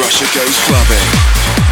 Russia goes clubbing.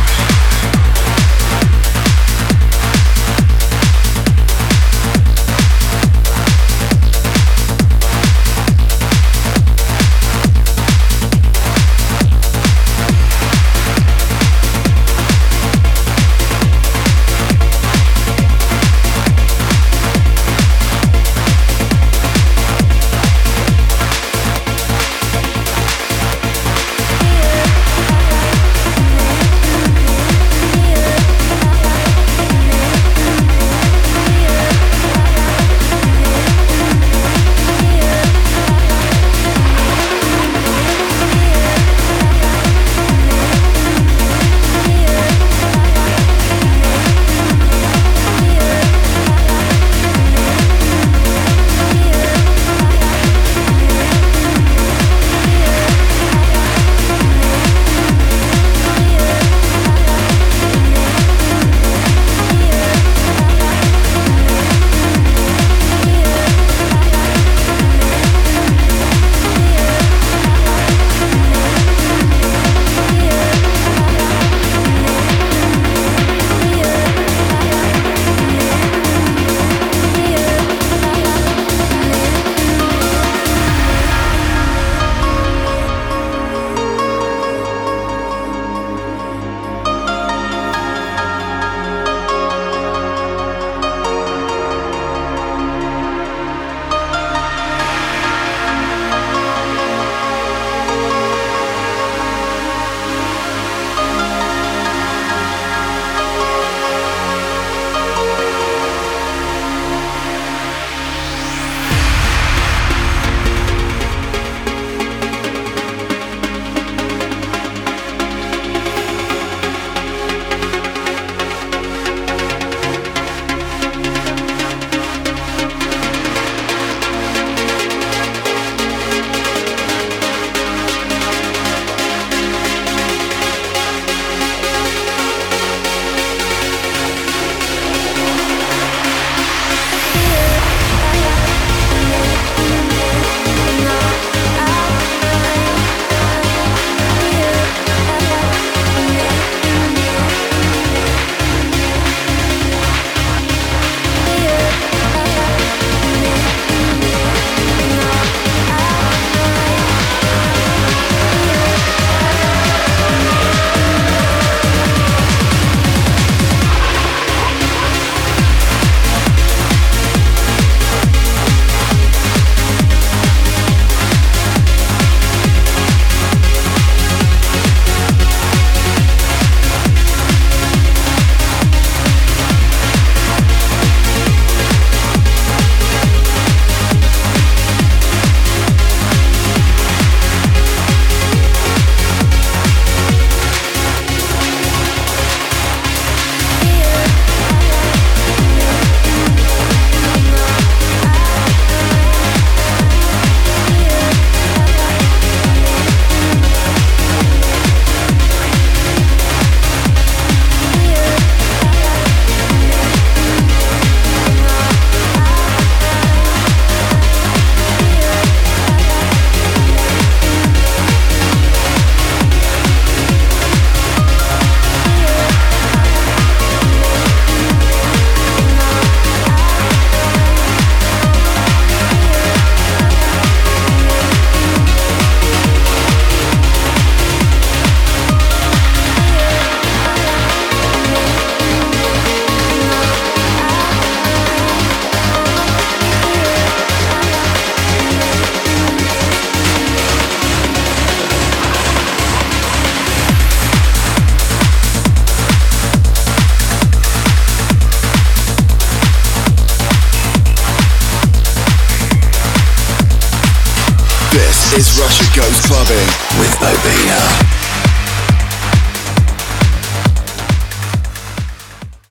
Is Russia Goes Clubbing with Bobina.